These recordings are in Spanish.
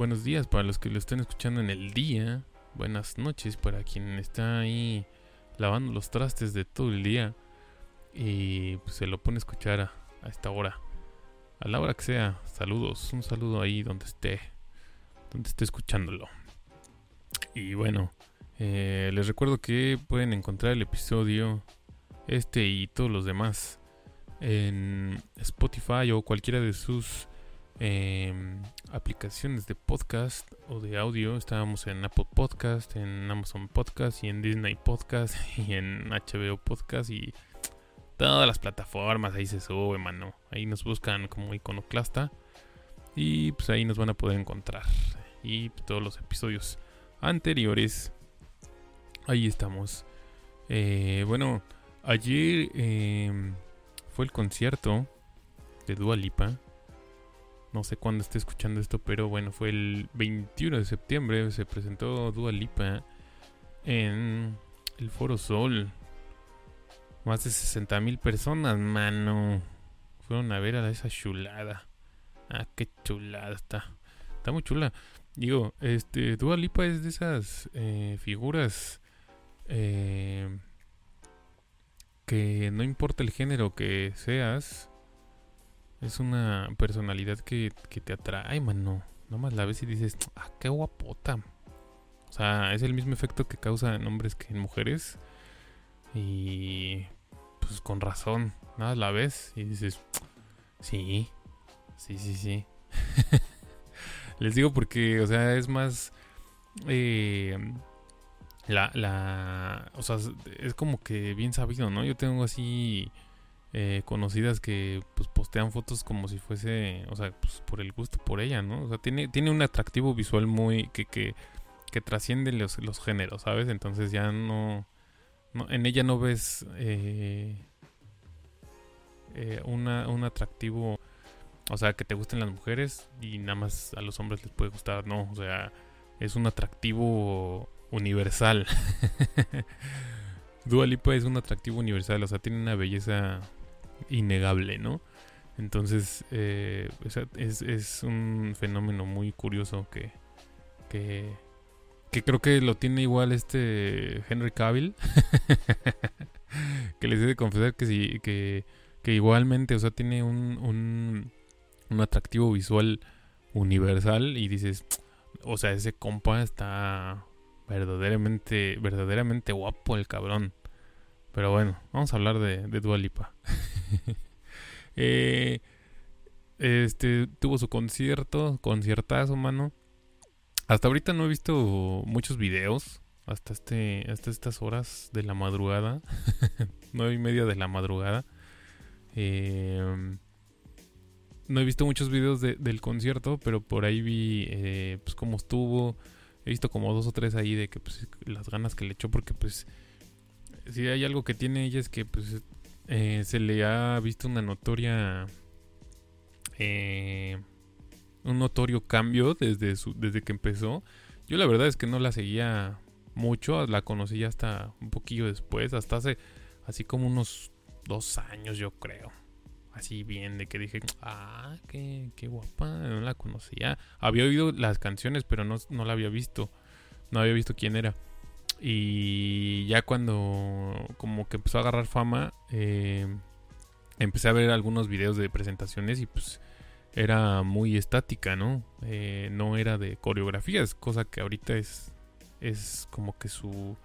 Buenos días para los que lo estén escuchando en el día. Buenas noches para quien está ahí lavando los trastes de todo el día. Y pues, se lo pone a escuchar a, a esta hora. A la hora que sea. Saludos. Un saludo ahí donde esté. Donde esté escuchándolo. Y bueno. Eh, les recuerdo que pueden encontrar el episodio este y todos los demás en Spotify o cualquiera de sus em, aplicaciones de podcast o de audio. Estábamos en Apple Podcast, en Amazon Podcast y en Disney Podcast y en HBO Podcast y todas las plataformas. Ahí se sube, mano. Ahí nos buscan como iconoclasta y pues ahí nos van a poder encontrar. Y todos los episodios anteriores Ahí estamos. Eh, bueno, ayer em, fue el concierto de Dua Lipa. No sé cuándo esté escuchando esto, pero bueno, fue el 21 de septiembre. Se presentó Dua Lipa en el Foro Sol. Más de 60 mil personas, mano. Fueron a ver a esa chulada. Ah, qué chulada está. Está muy chula. Digo, este, Dua Lipa es de esas eh, figuras eh, que no importa el género que seas, es una personalidad que, te atrae, mano. Nomás la ves y dices, ah, qué guapota. O sea, es el mismo efecto que causa en hombres que en mujeres. Y pues con razón, nada la ves y dices, sí, sí, sí, sí. Les digo porque, o sea, es más... Eh, la, la, o sea, es como que bien sabido, ¿no? Yo tengo así eh, conocidas que pues postean fotos como si fuese, o sea, pues por el gusto por ella, ¿no? O sea, tiene, tiene un atractivo visual muy, que, que, que trasciende los, los géneros, ¿sabes? Entonces ya no, en ella no ves eh, eh, una, un atractivo, o sea, que te gusten las mujeres y nada más a los hombres les puede gustar, no, o sea, es un atractivo universal. Dua Lipa es un atractivo universal, o sea, tiene una belleza innegable, ¿no? Entonces, eh, es, un fenómeno muy curioso que, que, creo que lo tiene igual este Henry Cavill. que les he de confesar que sí, que igualmente, o sea, tiene un, un, un atractivo visual universal y dices, o sea, ese compa está verdaderamente, verdaderamente guapo el cabrón. Pero bueno, vamos a hablar de, de Dua Lipa. Eh, este tuvo su concierto, conciertazo, mano. Hasta ahorita no he visto muchos videos. Hasta este, hasta estas horas de la madrugada. Nueve y media de la madrugada. Eh, no he visto muchos videos del concierto, pero por ahí vi eh, pues cómo estuvo he visto como dos o tres ahí de que pues las ganas que le echó porque pues si hay algo que tiene ella es que pues eh, se le ha visto una notoria eh, un notorio cambio desde su, desde que empezó yo la verdad es que no la seguía mucho la conocí hasta un poquillo después hasta hace así como unos dos años yo creo así bien, de que dije, ah, qué, qué guapa, no la conocía. Había oído las canciones, pero no, no la había visto, no había visto quién era. Y ya cuando como que empezó a agarrar fama, eh, empecé a ver algunos videos de presentaciones y pues era muy estática, ¿no? Eh, no era de coreografías, cosa que ahorita es, es como que su,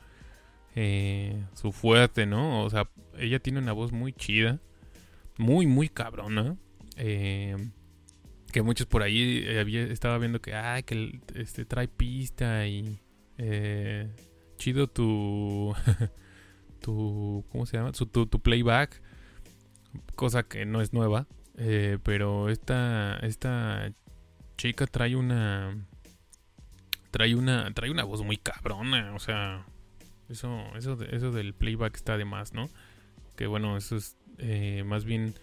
eh, su fuerte, ¿no? O sea, ella tiene una voz muy chida muy, muy cabrona. Eh, que muchos por ahí eh, había, estaba viendo que, ah, que este, trae pista y chido tu, tu, ¿cómo se llama? tu, tu, playback, cosa que no es nueva, pero esta, esta chica trae una, trae una, trae una voz muy cabrona, o sea, eso, eso, eso del playback está de más, ¿no? Que bueno, eso es eh, más bien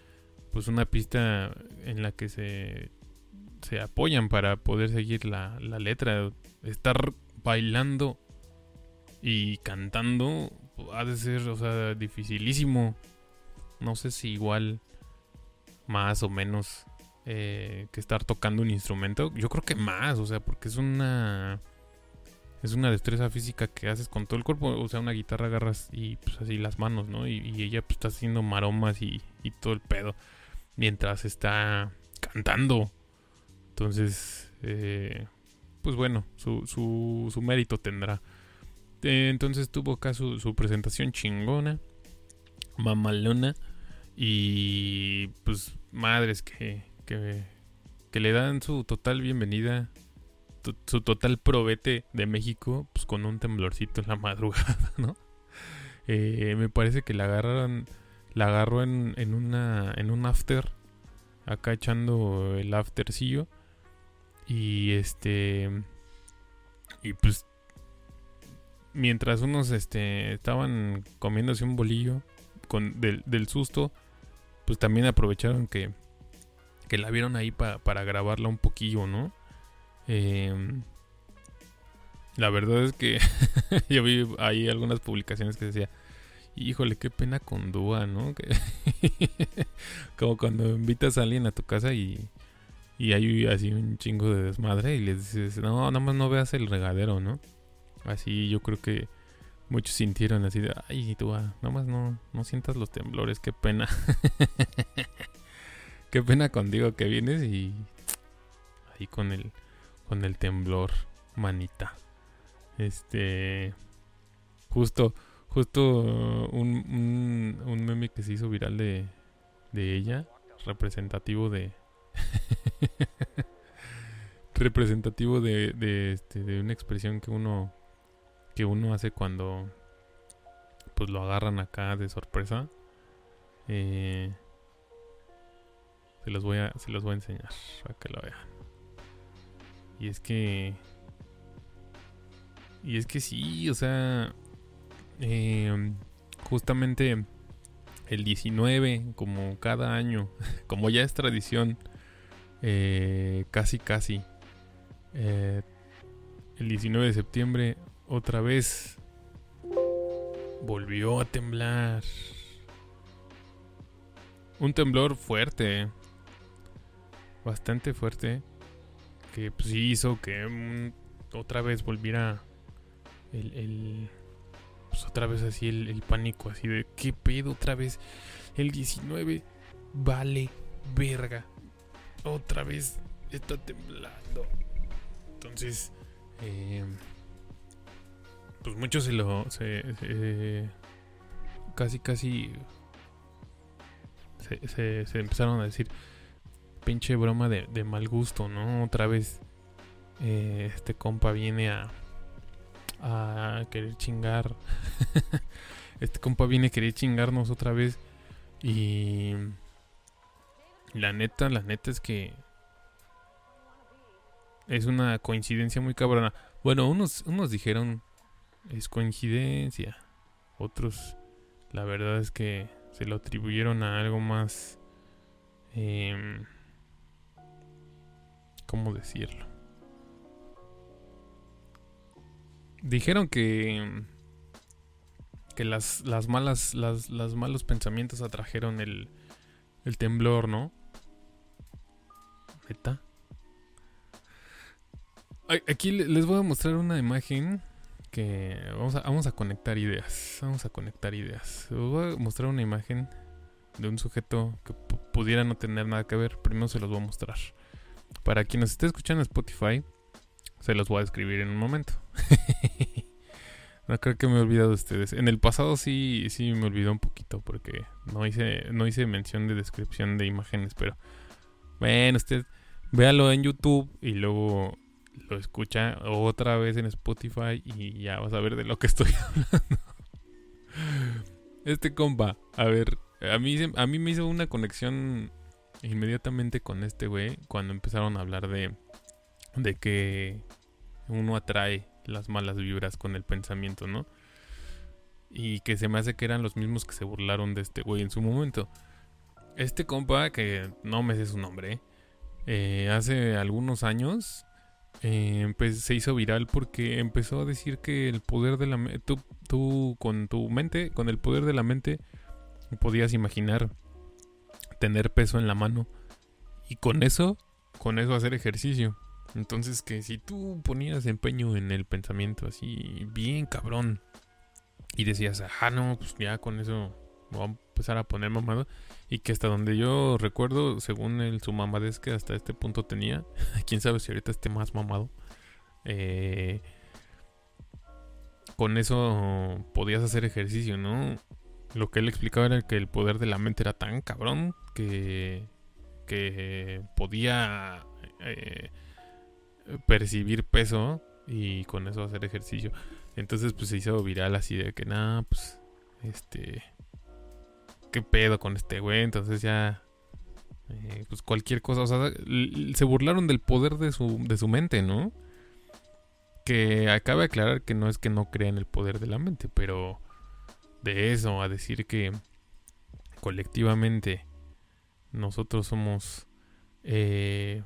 pues una pista en la que se, se apoyan para poder seguir la, la letra. Estar bailando y cantando ha de ser, o sea, dificilísimo. No sé si igual, más o menos, eh, que estar tocando un instrumento. Yo creo que más, o sea, porque es una es una destreza física que haces con todo el cuerpo. O sea, una guitarra agarras y pues así las manos, ¿no? Y, ella pues está haciendo maromas y, y, todo el pedo mientras está cantando. Entonces, eh, pues bueno, su, su, su mérito tendrá. Eh, entonces tuvo acá su, su presentación chingona, mamalona. Y pues madres que, que, le dan su total bienvenida su total probete de México, pues con un temblorcito en la madrugada, ¿no? Eh, me parece que la agarran, la agarró en, en, una, en un after, acá echando el aftercillo. Y este, y pues, mientras unos este, estaban comiéndose un bolillo con, del, del susto, pues también aprovecharon que, que la vieron ahí para grabarla un poquillo, ¿no? Em, la verdad es que yo vi ahí algunas publicaciones que decía, híjole, qué pena con Dúa, ¿no? Como cuando invitas a alguien a tu casa y, y hay así un chingo de desmadre y les dices, no, nada más no veas el regadero, ¿no? Así yo creo que muchos sintieron así de, ay, Dúa, nada más no, no sientas los temblores, qué pena. qué pena contigo que vienes y ahí con el con el temblor, manita. Este. Justo, justo un, un, meme que se hizo viral de, de ella, representativo de. representativo de, este, de una expresión que uno que uno hace cuando pues lo agarran acá de sorpresa eh, se los voy a se los voy a enseñar para que lo vean y es que. Y es que sí, o sea. Em, justamente el 19, como cada año, como ya es tradición, eh, casi casi. Eh, el 19 de septiembre, otra vez, volvió a temblar. Un temblor fuerte, bastante fuerte que pues, hizo que otra vez volviera el, pues otra vez así el, pánico, así de qué pedo otra vez el 19 vale verga, otra vez está temblando. Entonces, eh, pues muchos se lo, se, casi casi se, se empezaron a decir pinche broma de, mal gusto, ¿no? Otra vez eh, este compa viene a, a querer chingar. este compa viene a querer chingarnos otra vez. Y la neta, la neta es que es una coincidencia muy cabrona. Bueno, unos, unos dijeron es coincidencia. Otros, la verdad es que se lo atribuyeron a algo más... Eh, ¿Cómo decirlo? Dijeron que. Que las, las malas. Las, los malos pensamientos atrajeron el. El temblor, ¿no? ¿Neta? Aquí les voy a mostrar una imagen que vamos a, vamos a conectar ideas. Vamos a conectar ideas. Les voy a mostrar una imagen de un sujeto que pudiera no tener nada que ver. Primero se los voy a mostrar. Para quien nos esté escuchando en Spotify, se los voy a describir en un momento. no creo que me he olvidado de ustedes. En el pasado sí, sí me olvidó un poquito porque no hice, no hice mención de descripción de imágenes, pero bueno, usted véalo en YouTube y luego lo escucha otra vez en Spotify y ya vas a ver de lo que estoy hablando. Este compa, a ver, a mí, a mí me hizo una conexión inmediatamente con este güey, cuando empezaron a hablar de, de que uno atrae las malas vibras con el pensamiento, ¿no? Y que se me hace que eran los mismos que se burlaron de este güey en su momento. Este compa, que no me sé su nombre, eh, hace algunos años eh, se hizo viral porque empezó a decir que el poder de la mente, tú, tú con tu mente, con el poder de la mente, podías imaginar tener peso en la mano Y con eso, con eso hacer ejercicio. Entonces que si tú ponías empeño en el pensamiento así, bien cabrón, y decías, ah, no, pues ya con eso voy a empezar a poner mamado. Y que hasta donde yo recuerdo, según el, su mamadez que hasta este punto tenía, quién sabe si ahorita esté más mamado, eh, con eso podías hacer ejercicio, ¿no? Lo que él explicaba era que el poder de la mente era tan cabrón que, que podía eh, percibir peso y con eso hacer ejercicio. Entonces pues se hizo viral así de que nada, pues este qué pedo con este güey, entonces ya eh, pues cualquier cosa, o sea, se burlaron del poder de su de su mente, ¿no? Que acaba de aclarar que no es que no crean el poder de la mente, pero de eso a decir que colectivamente nosotros somos eh,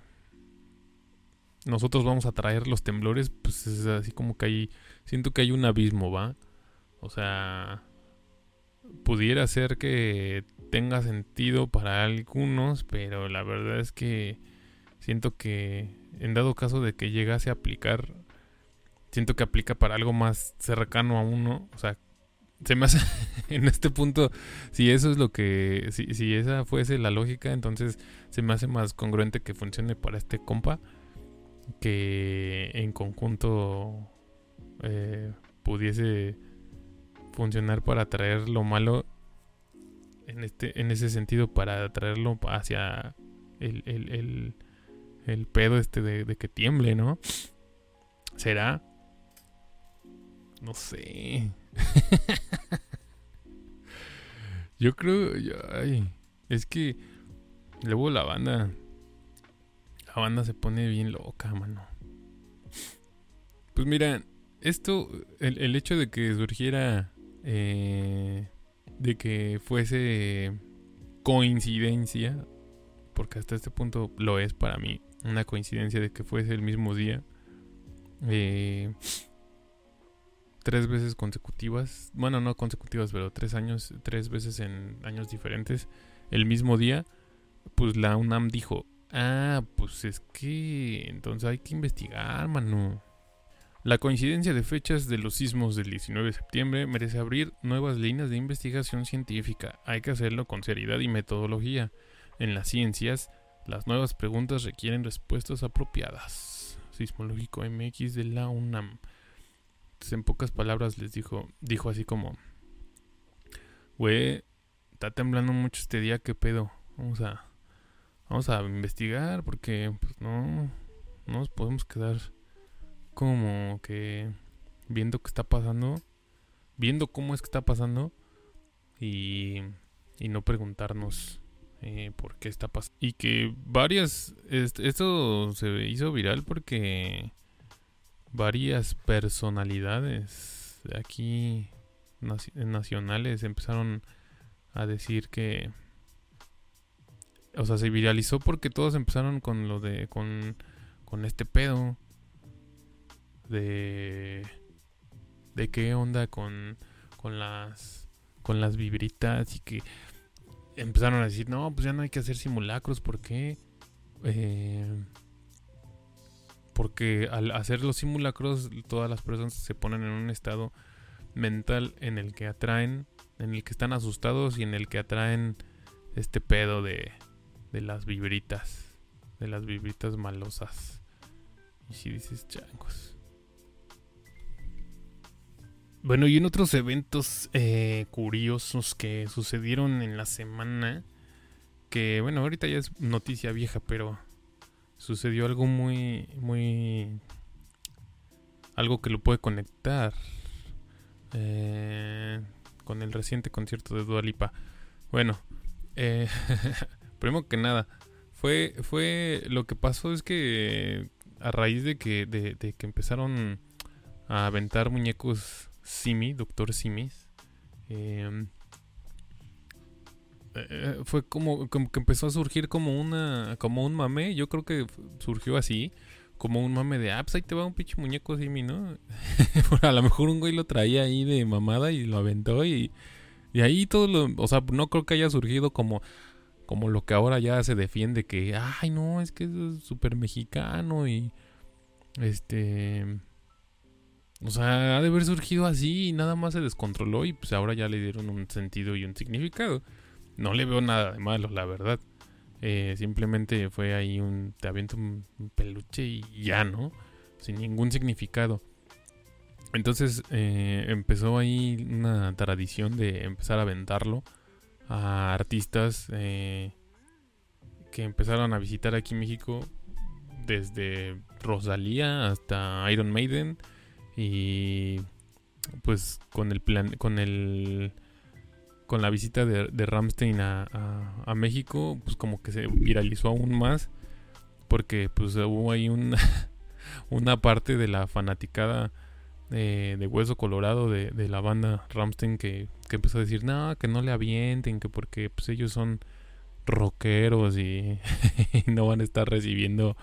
nosotros vamos a traer los temblores, pues es así como que hay, siento que hay un abismo, ¿va? O sea, pudiera ser que tenga sentido para algunos, pero la verdad es que siento que en dado caso de que llegase a aplicar, siento que aplica para algo más cercano a uno, o sea, se me hace en este punto, si eso es lo que, si, si esa fuese la lógica, entonces se me hace más congruente que funcione para este compa que en conjunto eh, pudiese funcionar para traer lo malo en este en ese sentido para traerlo hacia el, el, el, pedo este de, que tiemble no será no sé. Yo creo ay, es que luego la banda la banda se pone bien loca, mano. Pues mira, esto, el, hecho de que surgiera, eh, de que fuese coincidencia, porque hasta este punto lo es para mí, una coincidencia de que fuese el mismo día, eh, tres veces consecutivas, bueno, no consecutivas, pero tres años, tres veces en años diferentes, el mismo día, pues la UNAM dijo, Ah, pues es que entonces hay que investigar, mano. La coincidencia de fechas de los sismos del 19 de septiembre merece abrir nuevas líneas de investigación científica. Hay que hacerlo con seriedad y metodología. En las ciencias, las nuevas preguntas requieren respuestas apropiadas. Sismológico MX de la UNAM. Entonces, en pocas palabras les dijo, dijo así como, güey, está temblando mucho este día, ¿qué pedo? Vamos a vamos a investigar porque pues, no, no nos podemos quedar como que viendo qué está pasando, viendo cómo es que está pasando y, y no preguntarnos eh, por qué está pasando. Y que varias, esto se hizo viral porque varias personalidades de aquí nacionales empezaron a decir que o sea, se viralizó porque todos empezaron con lo de, con, con este pedo de, de qué onda con, con las, con las vibritas y que empezaron a decir, no, pues ya no hay que hacer simulacros, ¿por qué? Eh, porque al hacer los simulacros todas las personas se ponen en un estado mental en el que atraen, en el que están asustados y en el que atraen este pedo de, de las vibritas, de las vibritas malosas. Y si dices changos. Bueno, y en otros eventos eh, curiosos que sucedieron en la semana, que bueno, ahorita ya es noticia vieja, pero sucedió algo muy, muy... algo que lo puede conectar eh, con el reciente concierto de Dualipa. Bueno, eh, Primero que nada, fue, fue lo que pasó es que a raíz de que, de, que empezaron a aventar muñecos Simi, Doctor Simis, em, eh, fue como, como, que empezó a surgir como una como un mame, yo creo que surgió así, como un mame de, ah, pues ahí te va un pinche muñeco Simi, ¿no? a lo mejor un güey lo traía ahí de mamada y lo aventó y, y ahí todo lo, o sea, no creo que haya surgido como como lo que ahora ya se defiende que, ay, no, es que es súper mexicano y este o sea, ha de haber surgido así y nada más se descontroló y pues ahora ya le dieron un sentido y un significado. No le veo nada de malo, la verdad. Eh, simplemente fue ahí un... Te aviento un, peluche y ya, ¿no? Sin ningún significado. Entonces eh, empezó ahí una tradición de empezar a aventarlo a artistas eh, que empezaron a visitar aquí México desde Rosalía hasta Iron Maiden y pues con el plan, con el con la visita de, de Ramstein a, a, México, pues como que se viralizó aún más. Porque pues hubo ahí una, una parte de la fanaticada de Hueso Colorado de, de la banda Ramstein que, que, empezó a decir, no, que no le avienten, que porque pues ellos son rockeros y no van a estar recibiendo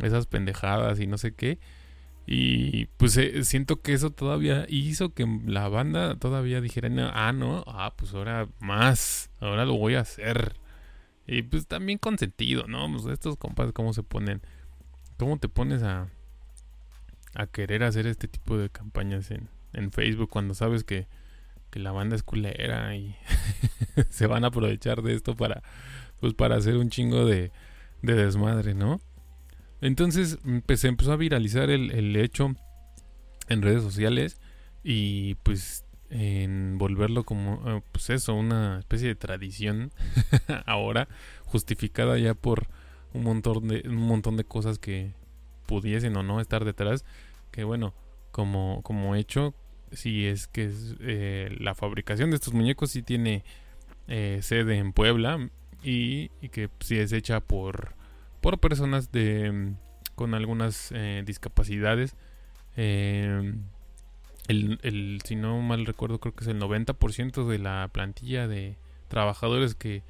esas pendejadas y no sé qué. Y pues eh, siento que eso todavía hizo que la banda todavía dijera, ah, no, ah, pues ahora más, ahora lo voy a hacer. Y pues también con sentido, ¿no? Pues estos compas, ¿cómo se ponen? ¿Cómo te pones a, a querer hacer este tipo de campañas en, en Facebook cuando sabes que, que la banda es culera y se van a aprovechar de esto para, pues para hacer un chingo de, de desmadre, ¿no? Entonces se empezó a viralizar el, hecho en redes sociales y pues en volverlo como eh, pues eso, una especie de tradición ahora justificada ya por un montón de un montón de cosas que pudiesen o no estar detrás, que bueno, como como hecho si es que eh, la fabricación de estos muñecos sí tiene eh, sede en Puebla y, y que sí es hecha por por personas de, mm, con algunas eh, discapacidades. Eh, el, si no mal recuerdo, creo que es el 90% de la plantilla de trabajadores que,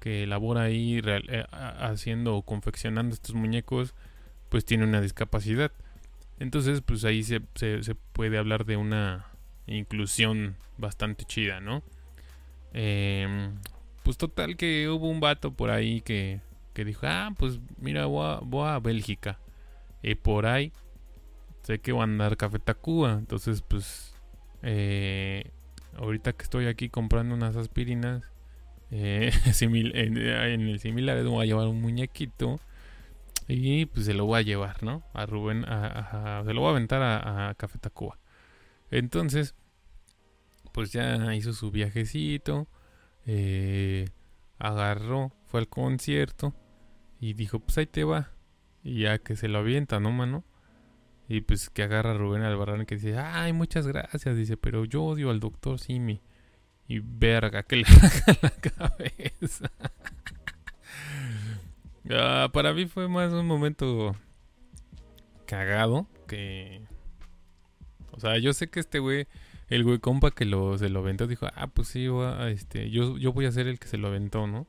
que elabora ahí eh, haciendo o confeccionando estos muñecos, pues tiene una discapacidad. Entonces, pues ahí se, se, se puede hablar de una inclusión bastante chida, ¿no? pues total que hubo un vato por ahí que que dijo, ah, pues mira, voy a, Bélgica. Y por ahí sé que va a andar Café Tacuba. Entonces, pues, eh, ahorita que estoy aquí comprando unas aspirinas, eh, en, el similar voy a llevar un muñequito. Y pues se lo voy a llevar, ¿no? A Rubén, a, se lo voy a aventar a, a Café Tacuba. Entonces, pues ya hizo su viajecito. Eh, agarró, fue al concierto. Y dijo, pues ahí te va. Y ya que se lo avienta, ¿no, mano? Y pues que agarra a Rubén Albarrán que dice, ay, muchas gracias. Dice, pero yo odio al doctor Simi. Y verga, que le haga la cabeza. Ah, para mí fue más un momento cagado que... O sea, yo sé que este güey, el güey compa que lo, se lo aventó, dijo, ah, pues sí, este, yo, yo voy a ser el que se lo aventó, ¿no?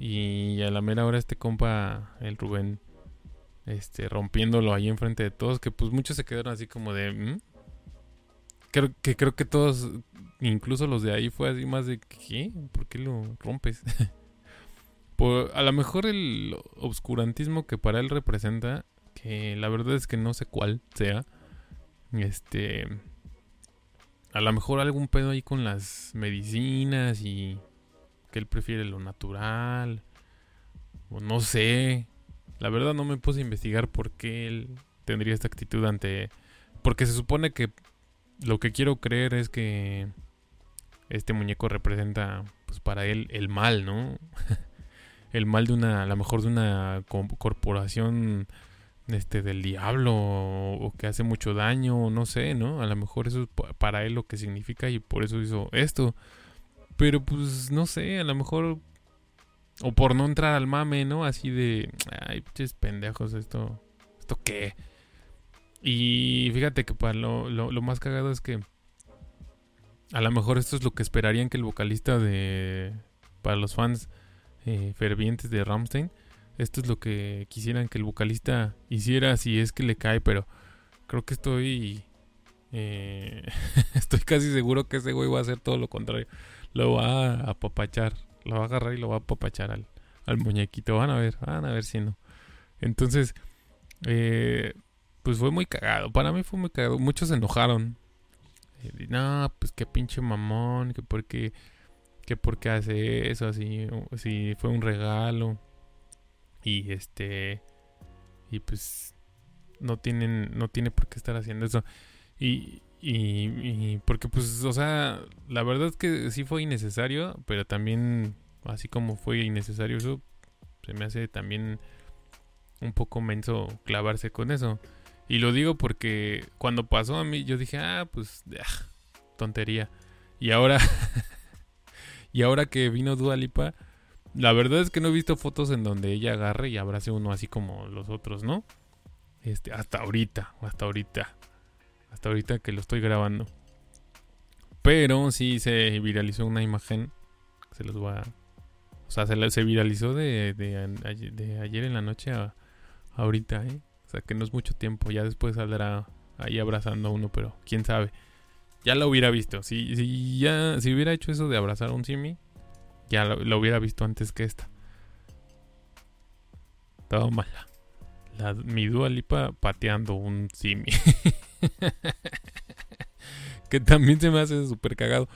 Y a la mera hora este compa, el Rubén, este, rompiéndolo ahí enfrente de todos, que pues muchos se quedaron así como de... ¿Mm? Creo que creo que todos, incluso los de ahí, fue así más de ¿qué? ¿Por qué lo rompes? Por, a lo mejor el obscurantismo que para él representa, que la verdad es que no sé cuál sea, este, a lo mejor algún pedo ahí con las medicinas y que él prefiere lo natural. O no sé. La verdad no me puse a investigar por qué él tendría esta actitud ante... Porque se supone que lo que quiero creer es que este muñeco representa, pues para él, el mal, ¿no? el mal de una, a lo mejor de una corporación este del diablo o, que hace mucho daño, no sé, ¿no? A lo mejor eso es para él lo que significa y por eso hizo esto. Pero pues no sé, a lo mejor. O por no entrar al mame, ¿no? Así de. Ay, pinches pendejos, esto. ¿Esto qué? Y fíjate que para lo, lo, más cagado es que. A lo mejor esto es lo que esperarían que el vocalista de. Para los fans eh, fervientes de Ramstein. Esto es lo que quisieran que el vocalista hiciera si es que le cae, pero creo que estoy. Eh, estoy casi seguro que ese güey va a hacer todo lo contrario lo va a apapachar Lo va a agarrar y lo va a papachar al, al muñequito. Van a ver, van a ver si no. Entonces, eh, pues fue muy cagado. Para mí fue muy cagado. Muchos se enojaron. Eh, no, pues qué pinche mamón, que porque que por qué hace eso, así, si fue un regalo. Y este y pues no tienen no tiene por qué estar haciendo eso. Y, y, porque pues, o sea, la verdad es que sí fue innecesario, pero también así como fue innecesario eso, se me hace también un poco menso clavarse con eso. Y lo digo porque cuando pasó a mí yo dije, ah, pues tontería. Y ahora y ahora que vino Dua Lipa, la verdad es que no he visto fotos en donde ella agarre y abrace uno así como los otros, ¿no? Este, hasta ahorita, hasta ahorita. Ahorita que lo estoy grabando. Pero sí se viralizó una imagen. Se los voy a. O sea, se, viralizó de, de, ayer en la noche a, ahorita, ¿eh? O sea, que no es mucho tiempo. Ya después saldrá ahí abrazando a uno, pero quién sabe. Ya lo hubiera visto. Si, si ya si hubiera hecho eso de abrazar a un simi, ya lo, hubiera visto antes que esta. Todo mala. La, mi Dua Lipa pateando un simi. que también se me hace súper cagado.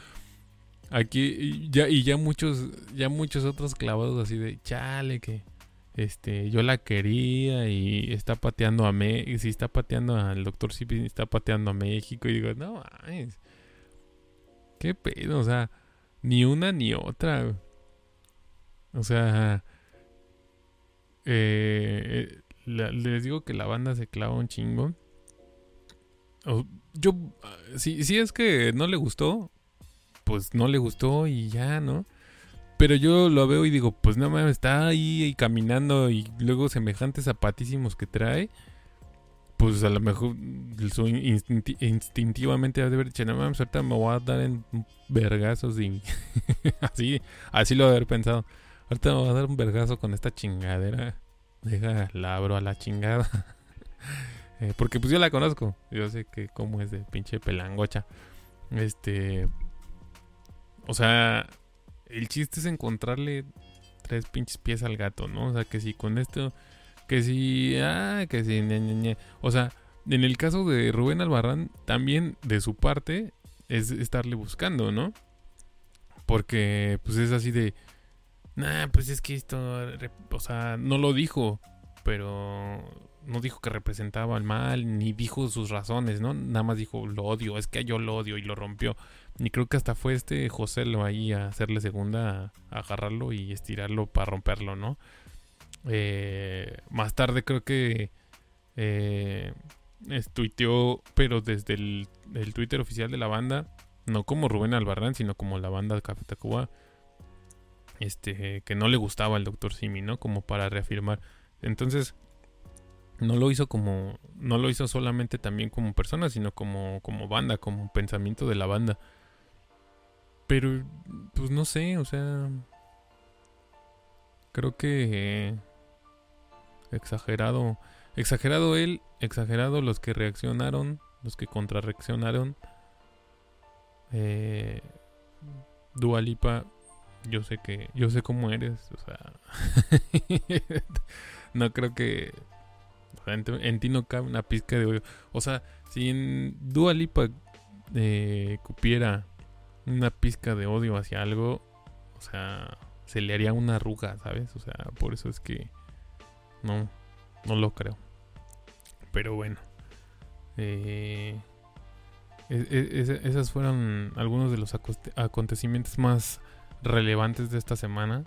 Aquí ya y ya muchos ya muchos otros clavados así de chale que este yo la quería y está pateando a México, si está pateando al doctor Sipi está pateando a México y digo, "No, qué pedo, o sea, ni una ni otra." O sea, eh, les digo que la banda se clava un chingo yo, si, si es que no le gustó, pues no le gustó y ya, ¿no? Pero yo lo veo y digo, pues no mames, está ahí y caminando y luego semejantes zapatísimos que trae. Pues a lo mejor instintivamente ha de haber dicho, no mames, ahorita me voy a dar en vergazos y así, así lo haber pensado. Ahorita me voy a dar un vergazo con esta chingadera. Deja, la abro a la chingada. Eh, porque pues yo la conozco. Yo sé que cómo es de pinche pelangocha. Este. O sea, el chiste es encontrarle tres pinches pies al gato, ¿no? O sea, que si con esto. Que si. Ah, que si. O sea, en el caso de Rubén Albarrán, también de su parte es estarle buscando, ¿no? Porque pues es así de. Nah, pues es que esto. O sea, no lo dijo. Pero no dijo que representaba el mal, ni dijo sus razones, ¿no? Nada más dijo, lo odio, es que yo lo odio y lo rompió. Y creo que hasta fue este José lo ahí a hacerle segunda, agarrarlo y estirarlo para romperlo, ¿no? Eh, más tarde creo que eh, tuiteó, pero desde el, Twitter oficial de la banda, no como Rubén Albarrán, sino como la banda Café Tacuba, este, que no le gustaba el Dr. Simi, ¿no? Como para reafirmar. Entonces, no lo hizo como no lo hizo solamente también como persona sino como como banda como pensamiento de la banda. Pero pues no sé o sea creo que exagerado exagerado él exagerado los que reaccionaron los que contrarreaccionaron eh, Dualipa yo sé que yo sé cómo eres o sea no creo que en, ti no cabe una pizca de odio. O sea, si en Dua Lipa eh, cupiera una pizca de odio hacia algo, o sea, se le haría una arruga, ¿sabes? O sea, por eso es que no, no lo creo. Pero bueno. Eh, e, e, esas fueron algunos de los acontecimientos más relevantes de esta semana.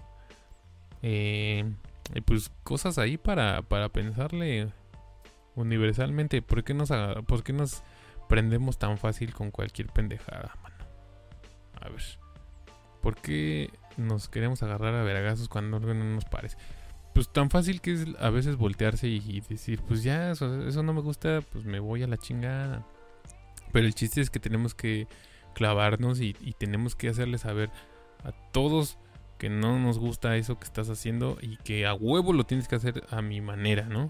Eh, y pues cosas ahí para, para pensarle universalmente. ¿Por qué, nos, ¿Por qué nos prendemos tan fácil con cualquier pendejada, mano? A ver. ¿Por qué nos queremos agarrar a veragazos cuando no nos parece? Pues tan fácil que es a veces voltearse y, decir, pues ya, eso, eso, no me gusta, pues me voy a la chingada. Pero el chiste es que tenemos que clavarnos y, y tenemos que hacerle saber a todos que no nos gusta eso que estás haciendo y que a huevo lo tienes que hacer a mi manera, ¿no?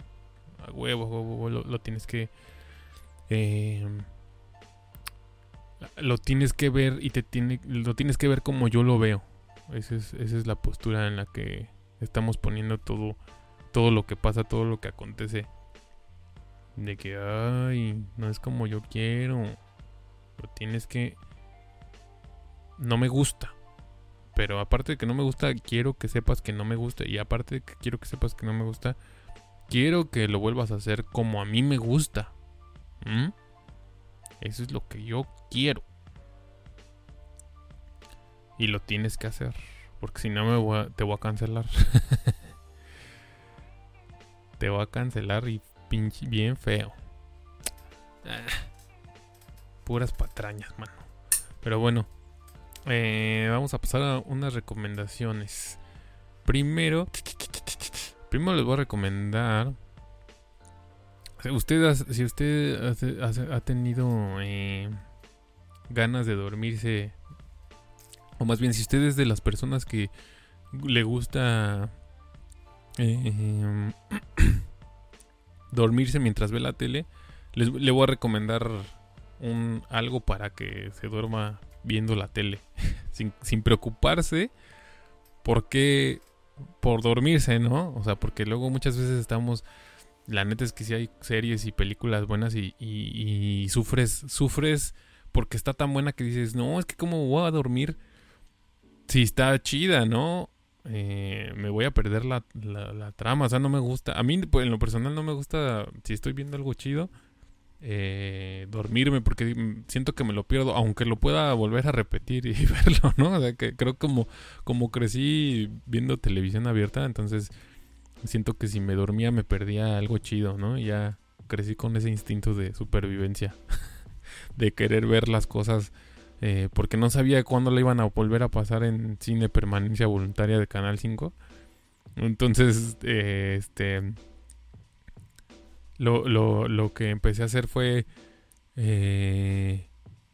A huevo, a huevo, lo, tienes que... Eh, lo tienes que ver y te tiene, lo tienes que ver como yo lo veo. Esa es, esa es la postura en la que estamos poniendo todo, todo lo que pasa, todo lo que acontece. De que, ay, no es como yo quiero. Lo tienes que... No me gusta. Pero aparte de que no me gusta, quiero que sepas que no me gusta. Y aparte de que quiero que sepas que no me gusta, quiero que lo vuelvas a hacer como a mí me gusta. Eso es lo que yo quiero. Y lo tienes que hacer. Porque si no me voy te voy a cancelar. te voy a cancelar y pinche bien feo. Ah, puras patrañas, mano. Pero bueno. Eh, vamos a pasar a unas recomendaciones. Primero. Primero les voy a recomendar. Usted, si usted ha tenido eh, ganas de dormirse o más bien, si usted es de las personas que le gusta eh, dormirse mientras ve la tele, les, le voy a recomendar un, algo para que se duerma viendo la tele. sin, sin preocuparse porque por dormirse, ¿no? O sea, porque luego muchas veces estamos... La neta es que si hay series y películas buenas y, y, sufres, sufres porque está tan buena que dices, no, es que cómo voy a dormir si está chida, ¿no? Eh, me voy a perder la, la, trama, o sea, no me gusta. A mí, pues, en lo personal, no me gusta, si estoy viendo algo chido, eh, dormirme, porque siento que me lo pierdo, aunque lo pueda volver a repetir y verlo, ¿no? O sea, que creo como, como crecí viendo televisión abierta, entonces siento que si me dormía me perdía algo chido, ¿no? Y ya crecí con ese instinto de supervivencia, de querer ver las cosas eh, porque no sabía cuándo la iban a volver a pasar en cine permanencia voluntaria de Canal 5. Entonces, eh, este, lo, lo, lo, que empecé a hacer fue eh,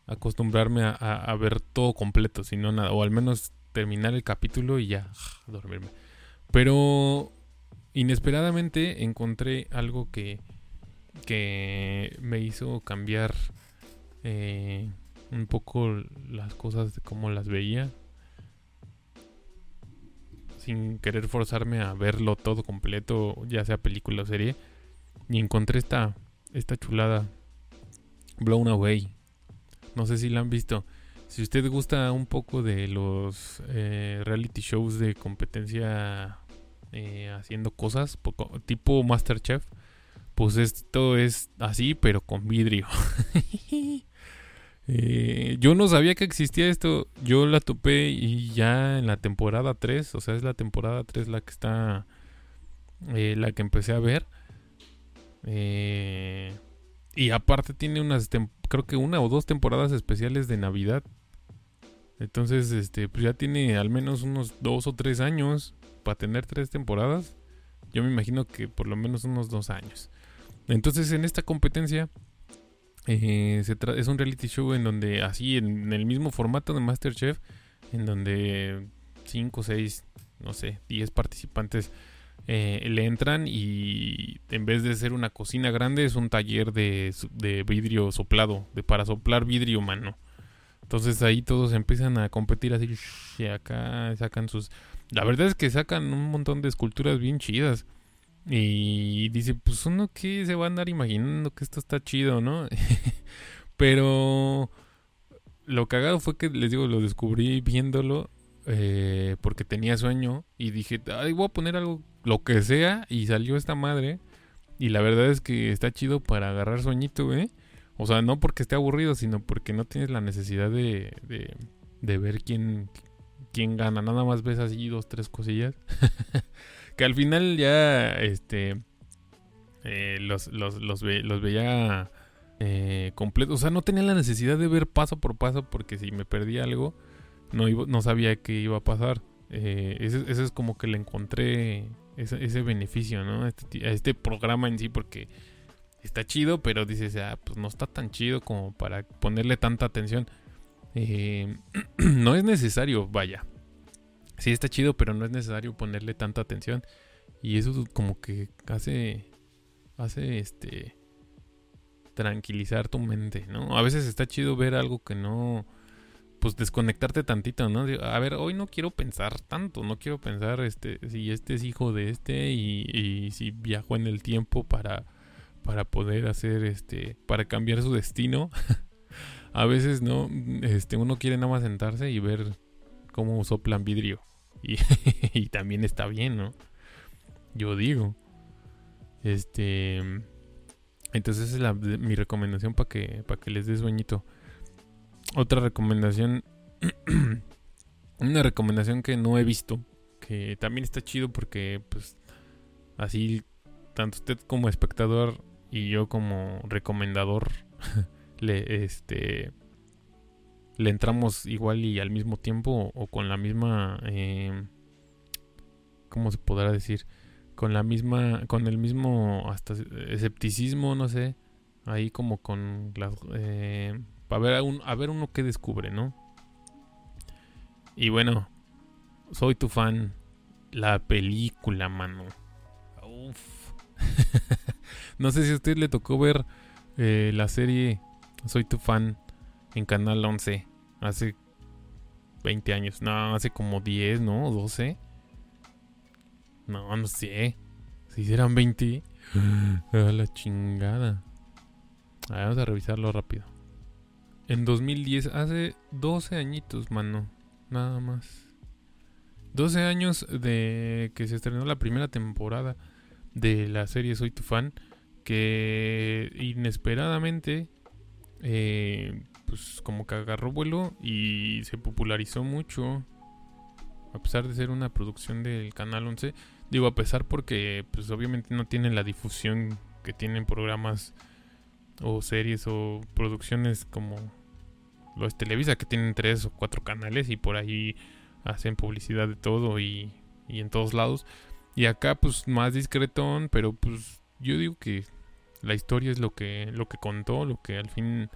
acostumbrarme a, ver todo completo, si no nada, o al menos terminar el capítulo y ya dormirme. Pero inesperadamente encontré algo que, que me hizo cambiar eh, un poco las cosas de cómo las veía. Sin querer forzarme a verlo todo completo, ya sea película o serie. Y encontré esta, esta chulada. Blown Away. No sé si la han visto. Si usted gusta un poco de los eh, reality shows de competencia eh, haciendo cosas, tipo Masterchef, pues esto es así, pero con vidrio. Eh, yo no sabía que existía esto. Yo la topé y ya en la temporada 3, o sea, es la temporada 3 la que está, la que empecé a ver. Eh, y aparte tiene unas, creo que una o dos temporadas especiales de Navidad. Entonces, este, pues ya tiene al menos unos dos o tres años para tener tres temporadas. Yo me imagino que por lo menos unos dos años. Entonces, en esta competencia eh, es un reality show en donde, así, en, el mismo formato de Masterchef, en donde 5, 6, no sé, 10 participantes eh, le entran y en vez de ser una cocina grande es un taller de, vidrio soplado, de para soplar vidrio mano. Entonces ahí todos empiezan a competir así, y acá sacan sus... La verdad es que sacan un montón de esculturas bien chidas. Y dice, pues uno que se va a andar imaginando que esto está chido, ¿no? Pero lo cagado fue que, les digo, lo descubrí viéndolo eh, porque tenía sueño y dije, ay, voy a poner algo, lo que sea, y salió esta madre. Y la verdad es que está chido para agarrar sueñito, ¿eh? O sea, no porque esté aburrido, sino porque no tienes la necesidad de, de, ver quién, quién gana. Nada más ves así dos, tres cosillas. que al final ya este eh, los, los, los, los, veía eh, completos. O sea, no tenía la necesidad de ver paso por paso porque si me perdía algo, no, no sabía qué iba a pasar. Eh, ese, es como que le encontré ese, ese beneficio, ¿no? Este, a este, programa en sí porque está chido, pero dices, ah, pues no está tan chido como para ponerle tanta atención. no es necesario, vaya sí está chido, pero no es necesario ponerle tanta atención. Y eso como que hace, hace este, tranquilizar tu mente, ¿no? A veces está chido ver algo que no, pues desconectarte tantito, ¿no? A ver, hoy no quiero pensar tanto, no quiero pensar este si este es hijo de este y, y si viajó en el tiempo para para poder hacer este para cambiar su destino. a veces no, este uno quiere nada más sentarse y ver cómo soplan vidrio y, también está bien, ¿no? Yo digo. Este entonces esa es mi recomendación para que para que les des sueñito. Otra recomendación una recomendación que no he visto, que también está chido porque pues así tanto usted como espectador y yo como recomendador le este le entramos igual y al mismo tiempo o, con la misma eh, cómo se podrá decir con la misma con el mismo hasta escepticismo no sé ahí como con las eh, a ver un, a ver uno que descubre no y bueno soy tu fan la película mano Uf. No sé si a usted le tocó ver eh, la serie Soy tu fan en Canal 11 hace 20 años. No, hace como 10, ¿no? 12. No, no sé. Si eran 20. A la chingada. vamos a revisarlo rápido. En 2010, hace 12 añitos, mano. Nada más. 12 años de que se estrenó la primera temporada de la serie Soy tu fan que inesperadamente eh, pues como que agarró vuelo y se popularizó mucho a pesar de ser una producción del canal 11 digo a pesar porque pues obviamente no tienen la difusión que tienen programas o series o producciones como los Televisa que tienen tres o cuatro canales y por ahí hacen publicidad de todo y, y en todos lados. Y acá pues más discretón pero pues yo digo que la historia es lo que, lo que contó, lo que al fin,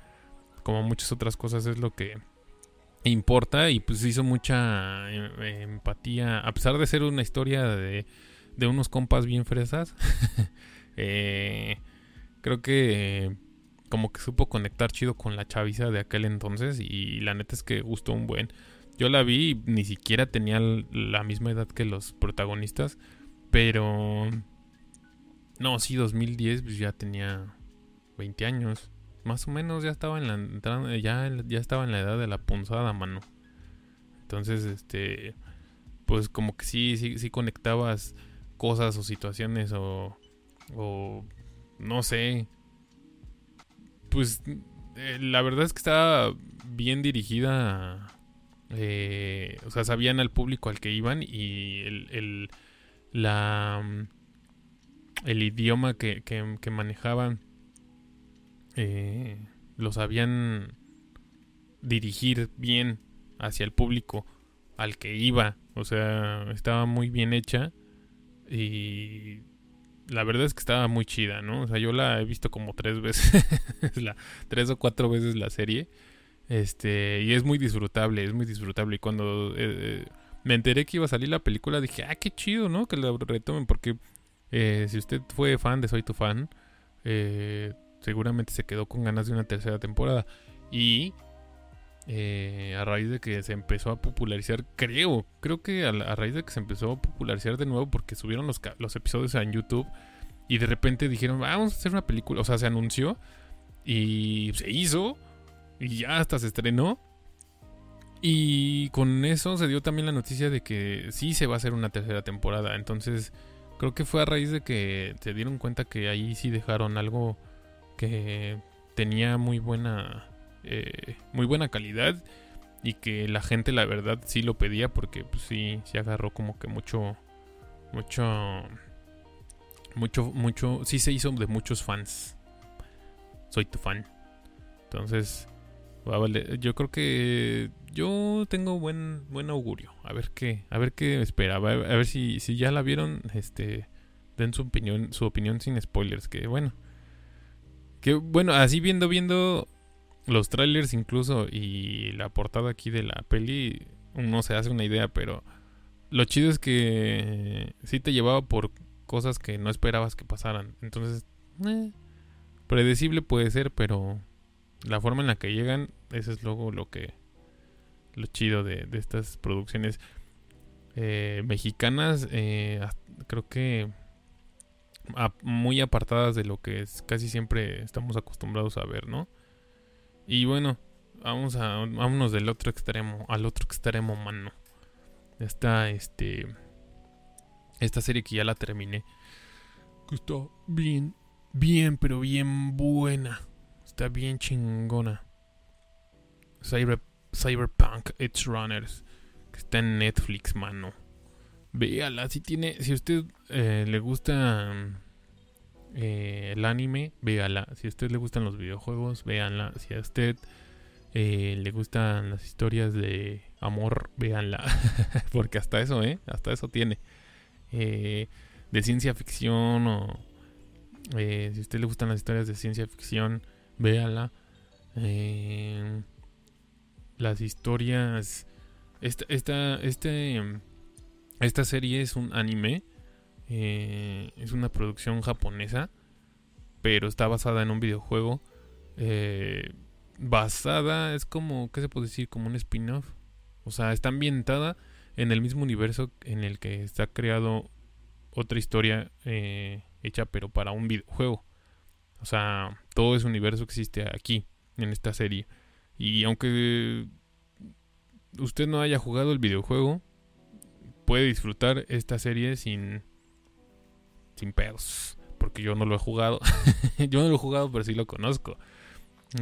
como muchas otras cosas, es lo que importa y pues hizo mucha eh, empatía, a pesar de ser una historia de, de unos compas bien fresas, eh, creo que como que supo conectar chido con la chaviza de aquel entonces y la neta es que gustó un buen. Yo la vi y ni siquiera tenía la misma edad que los protagonistas, pero no, sí, 2010 pues ya tenía 20 años. Más o menos ya estaba en la ya, ya estaba en la edad de la punzada, mano. Entonces, este pues como que sí sí sí conectabas cosas o situaciones o o no sé. Pues eh, la verdad es que estaba bien dirigida eh, o sea, sabían al público al que iban y el, la el idioma que, que, manejaban eh, lo sabían dirigir bien hacia el público al que iba. O sea, estaba muy bien hecha y la verdad es que estaba muy chida, ¿no? O sea, yo la he visto como tres veces, tres o cuatro veces la serie. Este, y es muy disfrutable, es muy disfrutable. Y cuando eh, eh, me enteré que iba a salir la película, dije, ah, qué chido, ¿no? Que la retomen, porque eh, si usted fue fan de Soy tu fan, seguramente se quedó con ganas de una tercera temporada. Y eh, a raíz de que se empezó a popularizar, creo, creo que a, raíz de que se empezó a popularizar de nuevo porque subieron los, los episodios en YouTube y de repente dijeron, vamos a hacer una película, o sea, se anunció y se hizo y ya hasta se estrenó. Y con eso se dio también la noticia de que sí se va a hacer una tercera temporada. Entonces, Creo que fue a raíz de que se dieron cuenta que ahí sí dejaron algo que tenía muy buena, eh, muy buena calidad y que la gente la verdad sí lo pedía porque pues sí, se agarró como que mucho, mucho, mucho, mucho, sí se hizo de muchos fans. Soy tu fan. Entonces, yo creo que yo tengo buen buen augurio. A ver qué, a ver qué espera. A ver, a ver si, si ya la vieron, este, den su opinión, su opinión sin spoilers. Que bueno, que bueno, así viendo viendo los trailers incluso y la portada aquí de la peli, uno se hace una idea, pero lo chido es que sí te llevaba por cosas que no esperabas que pasaran. Entonces, eh, predecible puede ser, pero la forma en la que llegan, eso es luego lo que lo chido de, estas producciones eh, mexicanas. Eh, creo que muy apartadas de lo que casi siempre estamos acostumbrados a ver, ¿no? Y bueno, vamos a vámonos del otro extremo, al otro extremo, mano. Esta, este, esta serie que ya la terminé. Que está bien, bien, pero bien buena. Está bien chingona. Cyber, Cyberpunk Edge Runners. Que está en Netflix, mano. Véala, si tiene, si a usted eh, le gusta eh, el anime, véala. Si a usted le gustan los videojuegos, véanla. Si a usted eh, le gustan las historias de amor, véanla. Porque hasta eso, ¿eh? Hasta eso tiene. de ciencia ficción o... si a usted le gustan las historias de ciencia ficción, véala. las historias... Esta, esta, este esta serie es un anime. Eh, es una producción japonesa. Pero está basada en un videojuego. Eh, basada, es como, ¿qué se puede decir? Como un spin-off. O sea, está ambientada en el mismo universo en el que está creado otra historia eh, hecha pero para un videojuego. O sea, todo ese universo existe aquí, en esta serie. Y aunque usted no haya jugado el videojuego, puede disfrutar esta serie sin, sin pedos. Porque yo no lo he jugado. yo no lo he jugado, pero sí lo conozco.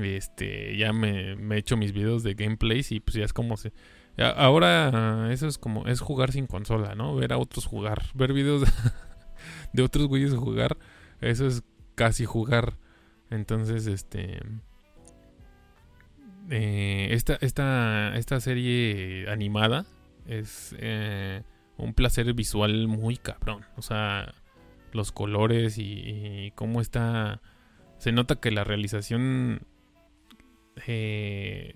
Este, ya me, he hecho mis videos de gameplays y pues ya es como se... Ahora eso es como, es jugar sin consola, ¿no? Ver a otros jugar, ver videos de, otros güeyes jugar, eso es casi jugar. Entonces, este... Eh, esta, esta, esta serie animada es... Eh, un placer visual muy cabrón. O sea, los colores y, cómo está... Se nota que la realización eh,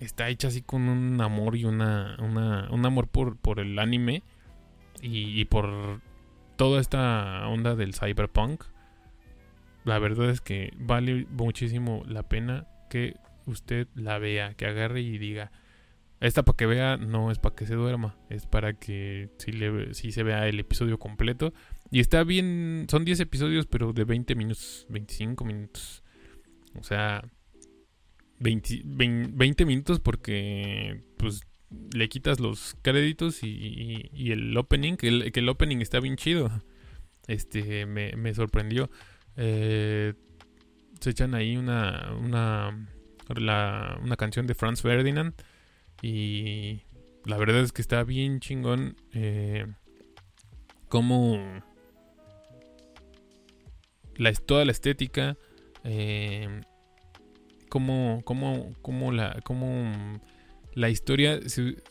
está hecha así con un amor y una, un amor por, por el anime y, y, por toda esta onda del cyberpunk. La verdad es que vale muchísimo la pena que usted la vea, que agarre y diga, esta para que vea no es para que se duerma, es para que si, le, si se vea el episodio completo. Y está bien, son 10 episodios, pero de 20 minutos, 25 minutos. O sea, 20, 20 minutos porque pues le quitas los créditos y, y, el opening, que el, que el, opening está bien chido. Este, me, me sorprendió. Eh, se echan ahí una, una, una canción de Franz Ferdinand y la verdad es que está bien chingón. Eh, como la, toda la estética. Eh, como, como, como la, como la historia.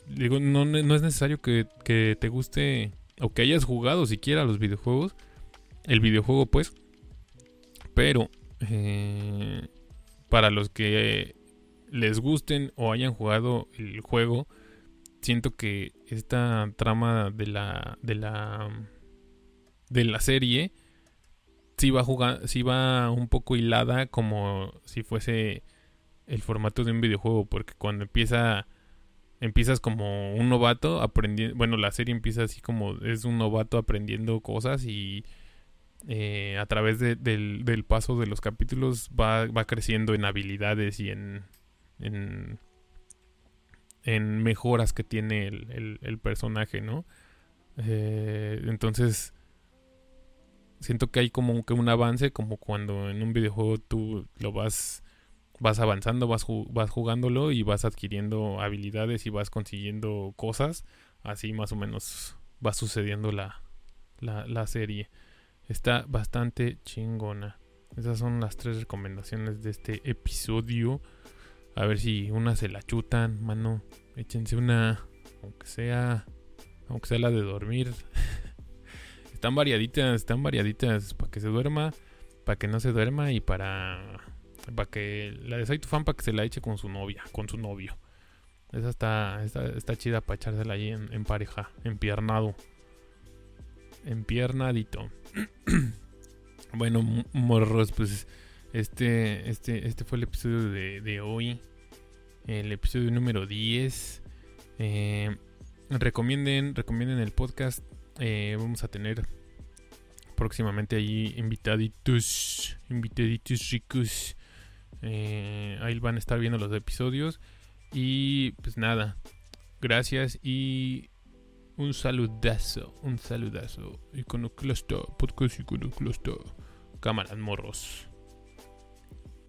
digo, no, es necesario que, te guste o que hayas jugado siquiera los videojuegos. El videojuego, pues. Pero eh, para los que les gusten o hayan jugado el juego, siento que esta trama de la de la de la serie sí va jugar, sí va un poco hilada como si fuese el formato de un videojuego, porque cuando empieza empiezas como un novato aprendiendo, bueno, la serie empieza así como es un novato aprendiendo cosas y eh, a través del, del, paso de los capítulos va, va creciendo en habilidades y en, en, mejoras que tiene el, personaje, ¿no? Eh, entonces, siento que hay como que un avance, como cuando en un videojuego tú lo vas, vas avanzando, vas, vas jugándolo y vas adquiriendo habilidades y vas consiguiendo cosas. Así más o menos va sucediendo la, la, la serie. Está bastante chingona. Esas son las tres recomendaciones de este episodio. A ver si una se la chutan, mano. Échense una, aunque sea, aunque sea la de dormir. están variaditas, están variaditas para que se duerma, para que no se duerma y para, para que la de Soy fan para que se la eche con su novia, con su novio. Esa está, está, chida para echársela ahí en, en pareja, empiernado. Empiernadito. bueno, morros, pues este, este, este fue el episodio de, hoy. el episodio número 10. Eh, recomienden, recomienden el podcast. Eh, vamos a tener próximamente ahí invitaditos, invitaditos ricos. Eh, ahí van a estar viendo los episodios. Y pues nada, gracias y un saludazo, un saludazo. Iconoclasta, podcast Iconoclasta. Cámaras morros.